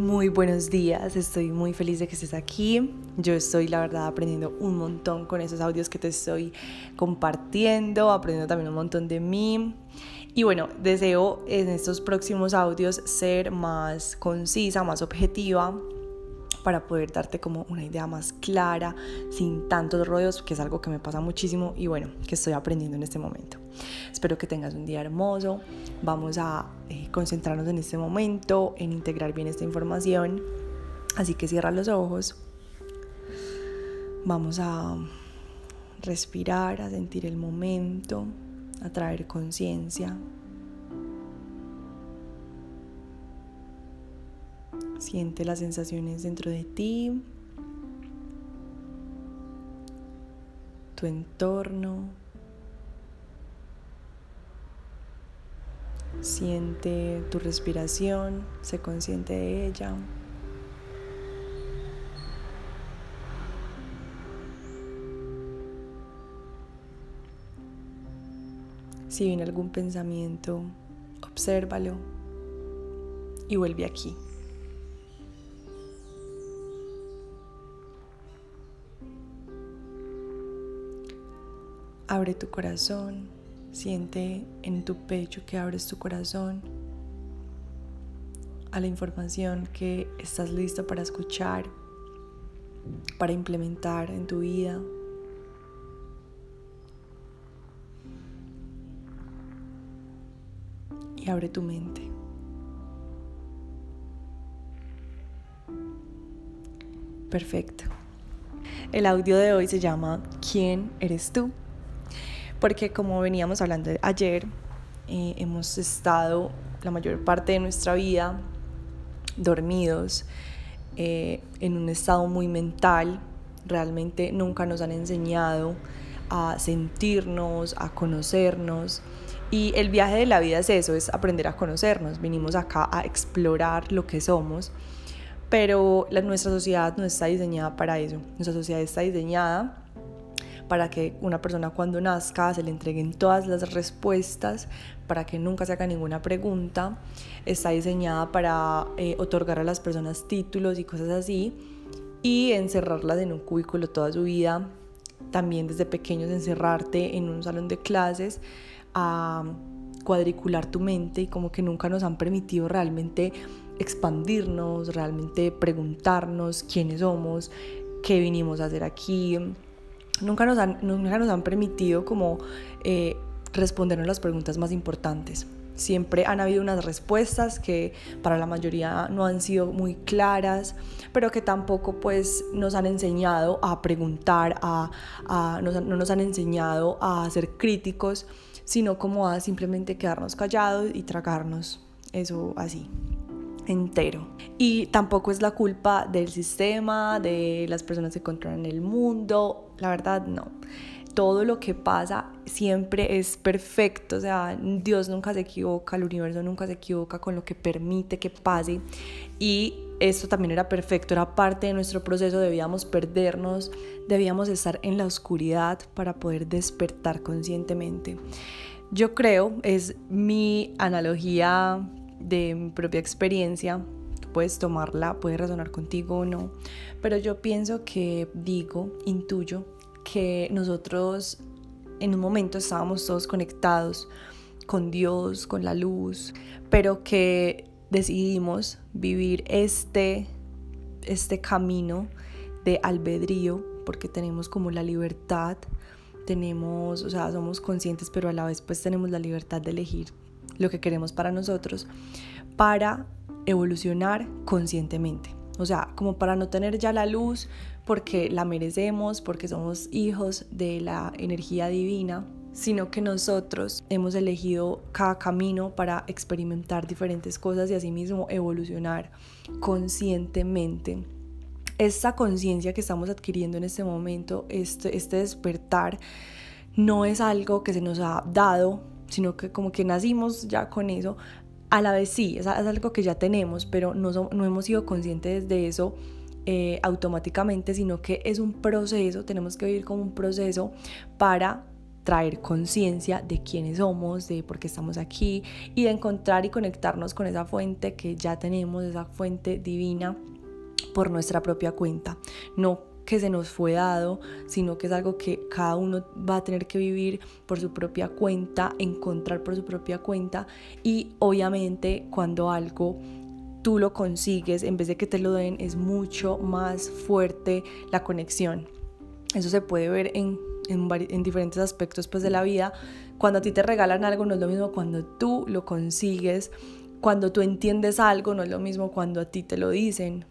Muy buenos días, estoy muy feliz de que estés aquí. Yo estoy, la verdad, aprendiendo un montón con esos audios que te estoy compartiendo, aprendiendo también un montón de mí. Y bueno, deseo en estos próximos audios ser más concisa, más objetiva, para poder darte como una idea más clara, sin tantos rollos, que es algo que me pasa muchísimo y bueno, que estoy aprendiendo en este momento. Espero que tengas un día hermoso. Vamos a eh, concentrarnos en este momento, en integrar bien esta información. Así que cierra los ojos. Vamos a respirar, a sentir el momento, a traer conciencia Siente las sensaciones dentro de ti, tu entorno. Siente tu respiración, sé consciente de ella. Si viene algún pensamiento, obsérvalo y vuelve aquí. Abre tu corazón, siente en tu pecho que abres tu corazón a la información que estás listo para escuchar, para implementar en tu vida. Y abre tu mente. Perfecto. El audio de hoy se llama ¿Quién eres tú? Porque como veníamos hablando ayer, eh, hemos estado la mayor parte de nuestra vida dormidos, eh, en un estado muy mental, realmente nunca nos han enseñado a sentirnos, a conocernos. Y el viaje de la vida es eso, es aprender a conocernos. Vinimos acá a explorar lo que somos, pero la, nuestra sociedad no está diseñada para eso. Nuestra sociedad está diseñada para que una persona cuando nazca se le entreguen todas las respuestas, para que nunca se haga ninguna pregunta. Está diseñada para eh, otorgar a las personas títulos y cosas así y encerrarlas en un cubículo toda su vida. También desde pequeños encerrarte en un salón de clases a cuadricular tu mente y como que nunca nos han permitido realmente expandirnos, realmente preguntarnos quiénes somos, qué vinimos a hacer aquí, nunca nos han, nunca nos han permitido como eh, respondernos las preguntas más importantes. Siempre han habido unas respuestas que para la mayoría no han sido muy claras, pero que tampoco pues nos han enseñado a preguntar, a, no nos han enseñado a ser críticos, sino como a simplemente quedarnos callados y tragarnos eso así entero. Y tampoco es la culpa del sistema, de las personas que controlan el mundo, la verdad no. Todo lo que pasa siempre es perfecto, o sea, Dios nunca se equivoca, el universo nunca se equivoca con lo que permite que pase y esto también era perfecto, era parte de nuestro proceso, debíamos perdernos, debíamos estar en la oscuridad para poder despertar conscientemente. Yo creo, es mi analogía de mi propia experiencia, puedes tomarla, puede resonar contigo o no, pero yo pienso que digo, intuyo, que nosotros en un momento estábamos todos conectados con Dios, con la luz, pero que decidimos vivir este, este camino de albedrío, porque tenemos como la libertad, tenemos, o sea, somos conscientes, pero a la vez pues tenemos la libertad de elegir lo que queremos para nosotros, para evolucionar conscientemente. O sea, como para no tener ya la luz porque la merecemos, porque somos hijos de la energía divina, sino que nosotros hemos elegido cada camino para experimentar diferentes cosas y asimismo evolucionar conscientemente. Esta conciencia que estamos adquiriendo en este momento, este, este despertar, no es algo que se nos ha dado sino que como que nacimos ya con eso. A la vez sí, es, algo que ya tenemos, pero no, no hemos sido conscientes de eso eh, automáticamente, sino que es un proceso, tenemos que vivir como un proceso para traer conciencia de quiénes somos, de por qué estamos aquí y de encontrar y conectarnos con esa fuente que ya tenemos, esa fuente divina por nuestra propia cuenta. No que se nos fue dado, sino que es algo que cada uno va a tener que vivir por su propia cuenta, encontrar por su propia cuenta y obviamente cuando algo tú lo consigues, en vez de que te lo den, es mucho más fuerte la conexión. Eso se puede ver en, en, diferentes aspectos pues, de la vida. Cuando a ti te regalan algo no es lo mismo cuando tú lo consigues. Cuando tú entiendes algo no es lo mismo cuando a ti te lo dicen.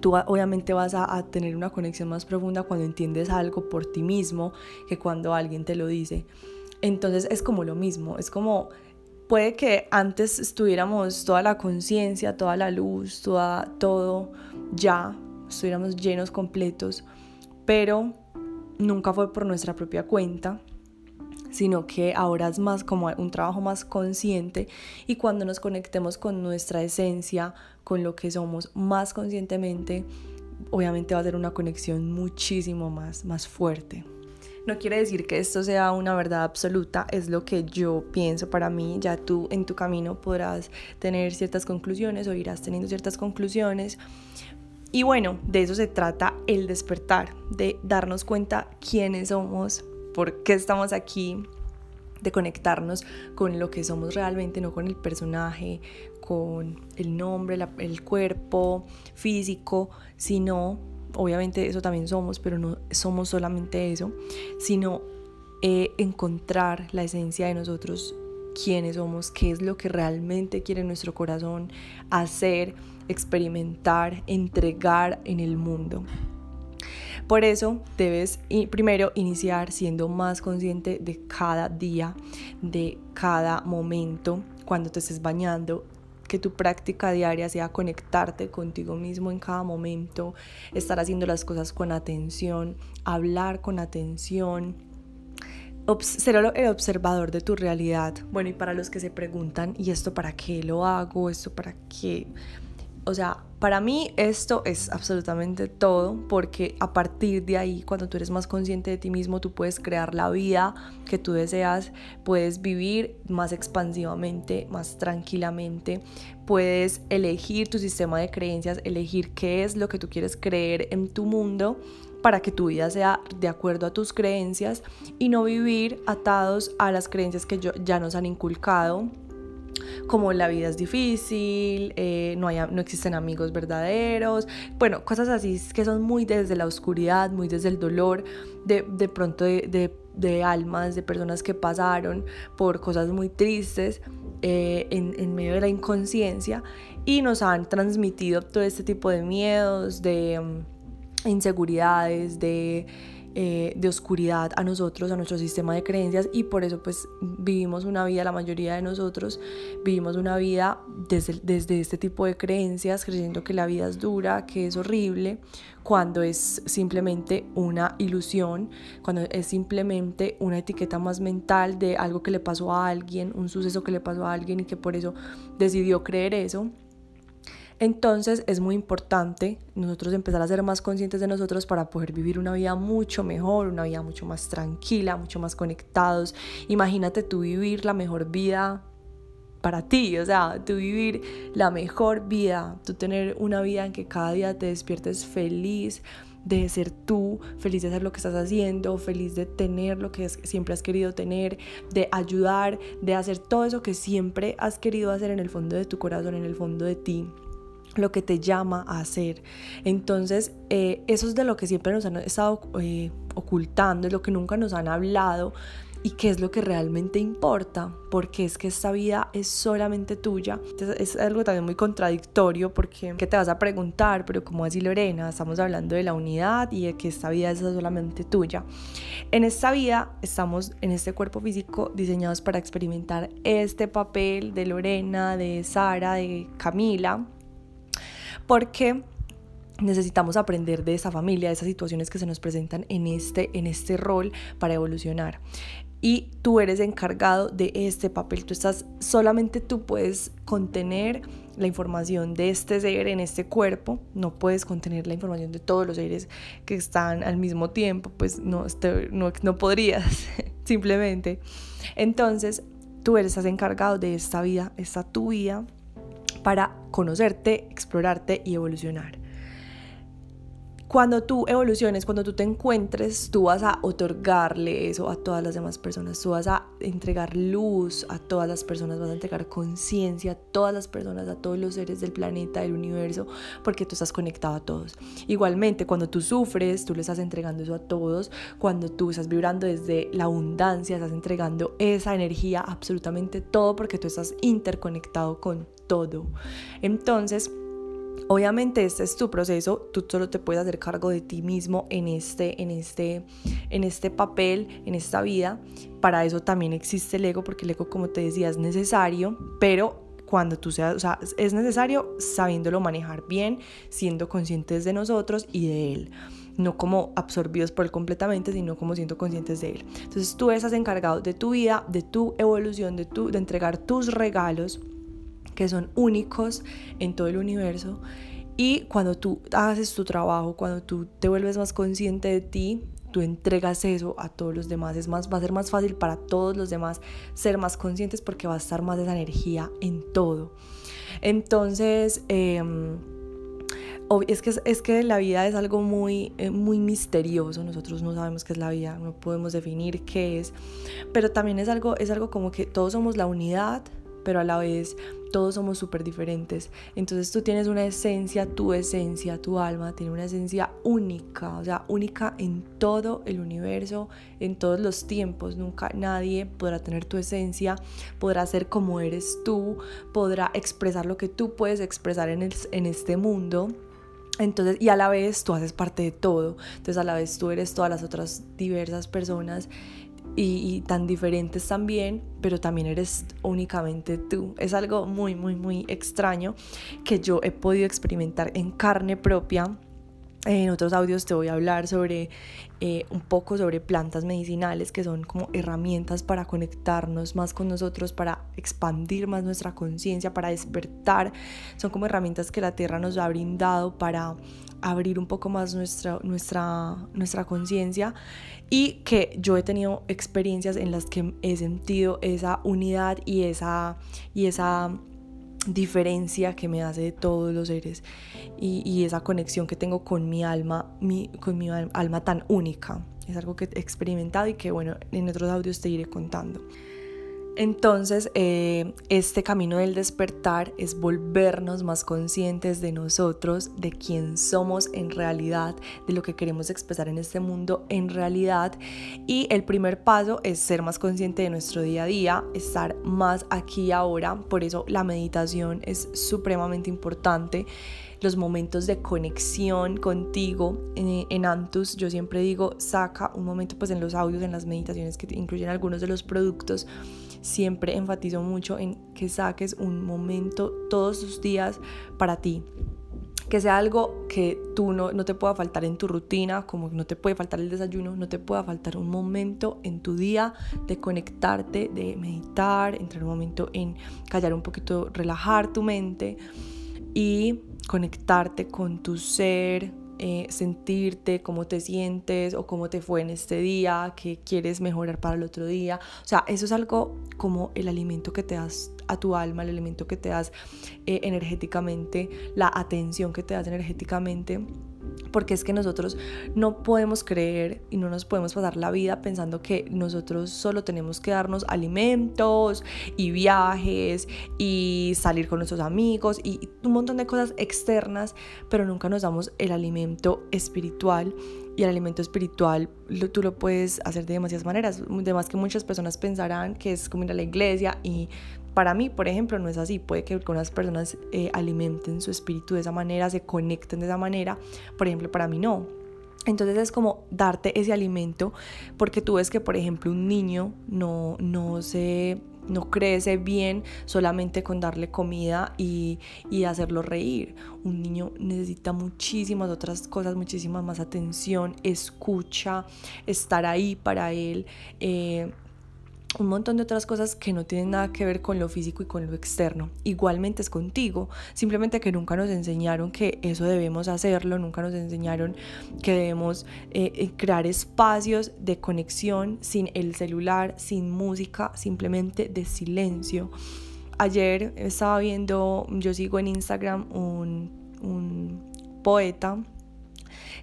Tú obviamente vas a, tener una conexión más profunda cuando entiendes algo por ti mismo que cuando alguien te lo dice. Entonces es como lo mismo, es como puede que antes estuviéramos toda la conciencia, toda la luz, toda, todo ya, estuviéramos llenos completos, pero nunca fue por nuestra propia cuenta, sino que ahora es más como un trabajo más consciente y cuando nos conectemos con nuestra esencia, con lo que somos más conscientemente, obviamente va a ser una conexión muchísimo más, más fuerte. No quiere decir que esto sea una verdad absoluta, es lo que yo pienso para mí. Ya tú en tu camino podrás tener ciertas conclusiones o irás teniendo ciertas conclusiones. Y bueno, de eso se trata el despertar, de darnos cuenta quiénes somos, por qué estamos aquí, de conectarnos con lo que somos realmente, no con el personaje, con el nombre, el cuerpo físico, sino obviamente eso también somos, pero no somos solamente eso, sino eh, encontrar la esencia de nosotros, quiénes somos, qué es lo que realmente quiere nuestro corazón hacer, experimentar, entregar en el mundo. Por eso debes primero iniciar siendo más consciente de cada día, de cada momento, cuando te estés bañando, que tu práctica diaria sea conectarte contigo mismo en cada momento, estar haciendo las cosas con atención, hablar con atención, ser el observador de tu realidad. Bueno, y para los que se preguntan, ¿y esto para qué lo hago? ¿Esto para qué? O sea, para mí esto es absolutamente todo porque a partir de ahí, cuando tú eres más consciente de ti mismo, tú puedes crear la vida que tú deseas, puedes vivir más expansivamente, más tranquilamente, puedes elegir tu sistema de creencias, elegir qué es lo que tú quieres creer en tu mundo para que tu vida sea de acuerdo a tus creencias y no vivir atados a las creencias que ya nos han inculcado como la vida es difícil, eh, no, hay, no existen amigos verdaderos, bueno, cosas así que son muy desde la oscuridad, muy desde el dolor, de, de pronto de, de, almas, de personas que pasaron por cosas muy tristes eh, en, en medio de la inconsciencia y nos han transmitido todo este tipo de miedos, de mm, inseguridades, de eh, de oscuridad a nosotros, a nuestro sistema de creencias y por eso pues vivimos una vida, la mayoría de nosotros vivimos una vida desde, desde este tipo de creencias, creyendo que la vida es dura, que es horrible, cuando es simplemente una ilusión, cuando es simplemente una etiqueta más mental de algo que le pasó a alguien, un suceso que le pasó a alguien y que por eso decidió creer eso. Entonces es muy importante nosotros empezar a ser más conscientes de nosotros para poder vivir una vida mucho mejor, una vida mucho más tranquila, mucho más conectados. Imagínate tú vivir la mejor vida para ti, o sea, tú vivir la mejor vida, tú tener una vida en que cada día te despiertes feliz de ser tú, feliz de hacer lo que estás haciendo, feliz de tener lo que siempre has querido tener, de ayudar, de hacer todo eso que siempre has querido hacer en el fondo de tu corazón, en el fondo de ti lo que te llama a hacer. Entonces, eh, eso es de lo que siempre nos han estado eh, ocultando, es lo que nunca nos han hablado y qué es lo que realmente importa, porque es que esta vida es solamente tuya. es algo también muy contradictorio porque ¿qué te vas a preguntar? Pero como así Lorena, estamos hablando de la unidad y de que esta vida es solamente tuya. En esta vida estamos en este cuerpo físico diseñados para experimentar este papel de Lorena, de Sara, de Camila porque necesitamos aprender de esa familia, de esas situaciones que se nos presentan en este, en este rol para evolucionar. Y tú eres encargado de este papel, tú estás, solamente tú puedes contener la información de este ser en este cuerpo, no puedes contener la información de todos los seres que están al mismo tiempo, pues no, este, no, no podrías. simplemente. Entonces, tú eres encargado de esta vida, esta tu vida, para conocerte, explorarte y evolucionar cuando tú evoluciones, cuando tú te encuentres, tú vas a otorgarle eso a todas las demás personas, tú vas a entregar luz a todas las personas, vas a entregar conciencia a todas las personas, a todos los seres del planeta, del universo, porque tú estás conectado a todos. Igualmente, cuando tú sufres, tú le estás entregando eso a todos, cuando tú estás vibrando desde la abundancia, estás entregando esa energía absolutamente todo, porque tú estás interconectado con todo. Entonces, Obviamente este es tu proceso, tú solo te puedes hacer cargo de ti mismo en este, en este, en este papel, en esta vida. Para eso también existe el ego, porque el ego, como te decía, es necesario, pero cuando tú seas, o sea, es necesario sabiéndolo manejar bien, siendo conscientes de nosotros y de él no como absorbidos por él completamente, sino como siendo conscientes de él. Entonces tú estás encargado de tu vida, de tu evolución, de, tu, de entregar tus regalos que son únicos en todo el universo. Y cuando tú haces tu trabajo, cuando tú te vuelves más consciente de ti, tú entregas eso a todos los demás. Es más, va a ser más fácil para todos los demás ser más conscientes porque va a estar más esa energía en todo. Entonces, em, es, que, es que la vida es algo muy, eh, muy misterioso. Nosotros no sabemos qué es la vida, no podemos definir qué es. Pero también es algo, es algo como que todos somos la unidad, pero a la vez todos somos súper diferentes. Entonces tú tienes una esencia, tu esencia, tu alma tiene una esencia única, o sea, única en todo el universo, en todos los tiempos. Nunca nadie podrá tener tu esencia, podrá ser como eres tú, podrá expresar lo que tú puedes expresar en, en este mundo. Entonces, y a la vez tú haces parte de todo. Entonces, a la vez tú eres todas las otras diversas personas y, tan diferentes también, pero también eres únicamente tú. Es algo muy, muy, muy extraño que yo he podido experimentar en carne propia. En otros audios te voy a hablar sobre eh, un poco sobre plantas medicinales que son como herramientas para conectarnos más con nosotros, para expandir más nuestra conciencia, para despertar. Son como herramientas que la tierra nos ha brindado para abrir un poco más nuestra, nuestra, nuestra conciencia y que yo he tenido experiencias en las que he sentido esa unidad y esa, y esa diferencia que me hace de todos los seres y, esa conexión que tengo con mi alma, mi, con mi alma tan única. Es algo que he experimentado y que bueno, en otros audios te iré contando. Entonces, eh, este camino del despertar es volvernos más conscientes de nosotros, de quién somos en realidad, de lo que queremos expresar en este mundo en realidad. Y el primer paso es ser más consciente de nuestro día a día, estar más aquí ahora. Por eso la meditación es supremamente importante los momentos de conexión contigo en, en, Antus. Yo siempre digo, saca un momento pues en los audios, en las meditaciones que incluyen algunos de los productos siempre enfatizo mucho en que saques un momento todos los días para ti. Que sea algo que tú no, no te pueda faltar en tu rutina, como no te puede faltar el desayuno, no te pueda faltar un momento en tu día de conectarte, de meditar, entrar un momento en callar un poquito, relajar tu mente y conectarte con tu ser, eh, sentirte, cómo te sientes o cómo te fue en este día, qué quieres mejorar para el otro día. O sea, eso es algo como el alimento que te das a tu alma, el alimento que te das eh, energéticamente, la atención que te das energéticamente porque es que nosotros no podemos creer y no nos podemos pasar la vida pensando que nosotros solo tenemos que darnos alimentos y viajes y salir con nuestros amigos y un montón de cosas externas, pero nunca nos damos el alimento espiritual y el alimento espiritual tú lo puedes hacer de demasiadas maneras. Además que muchas personas pensarán que es como ir a la iglesia y para mí, por ejemplo, no es así. Puede que algunas personas eh, alimenten su espíritu de esa manera, se conecten de esa manera. Por ejemplo, para mí no. Entonces es como darte ese alimento porque tú ves que, por ejemplo, un niño no, no se no crece bien solamente con darle comida y, y, hacerlo reír. Un niño necesita muchísimas otras cosas, muchísima más atención, escucha, estar ahí para él. Eh, un montón de otras cosas que no tienen nada que ver con lo físico y con lo externo. Igualmente es contigo, simplemente que nunca nos enseñaron que eso debemos hacerlo, nunca nos enseñaron que debemos eh, eh, crear espacios de conexión sin el celular, sin música, simplemente de silencio. Ayer estaba viendo, yo sigo en Instagram un, un poeta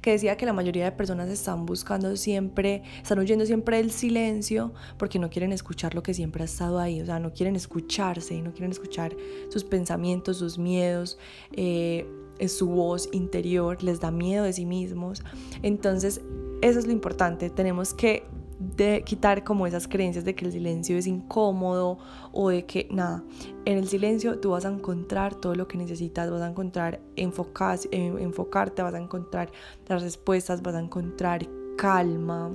que decía que la mayoría de personas están buscando siempre, están huyendo siempre del silencio porque no quieren escuchar lo que siempre ha estado ahí, o sea, no quieren escucharse, no quieren escuchar sus pensamientos, sus miedos. Eh, su voz interior, les da miedo de sí mismos. Entonces, eso es lo importante. Tenemos que de quitar como esas creencias de que el silencio es incómodo o de que nada, en el silencio tú vas a encontrar todo lo que necesitas, vas a encontrar enfocar, enfocarte, vas a encontrar las respuestas, vas a encontrar calma.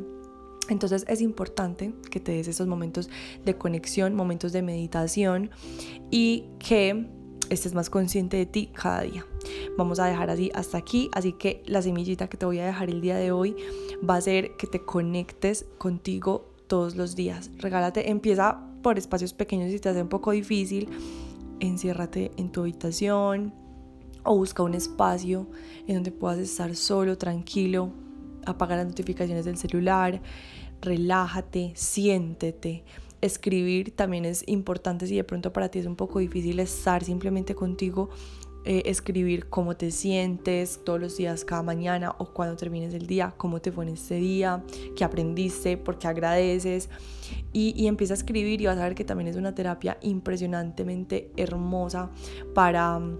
Entonces es importante que te des esos momentos de conexión, momentos de meditación y que estés más consciente de ti cada día. Vamos a dejar así hasta aquí, así que la semillita que te voy a dejar el día de hoy va a ser que te conectes contigo todos los días. Regálate, empieza por espacios pequeños si te hace un poco difícil, enciérrate en tu habitación o busca un espacio en donde puedas estar solo, tranquilo, apaga las notificaciones del celular, relájate, siéntete escribir también es importante si de pronto para ti es un poco difícil estar simplemente contigo. Eh, escribir cómo te sientes todos los días, cada mañana o cuando termines el día, cómo te fue en este día, qué aprendiste, por qué agradeces y, y empieza a escribir y vas a ver que también es una terapia impresionantemente hermosa para mm,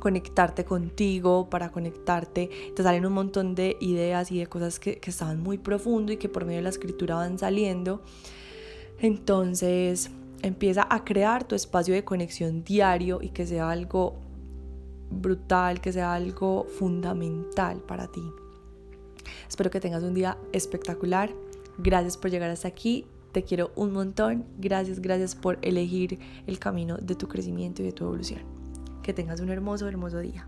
conectarte contigo, para conectarte, te salen un montón de ideas y de cosas que, que estaban muy profundo y que por medio de la escritura van saliendo. Entonces empieza a crear tu espacio de conexión diario y que sea algo brutal, que sea algo fundamental para ti. Espero que tengas un día espectacular. Gracias por llegar hasta aquí. Te quiero un montón. Gracias, gracias por elegir el camino de tu crecimiento y de tu evolución. Que tengas un hermoso, hermoso día.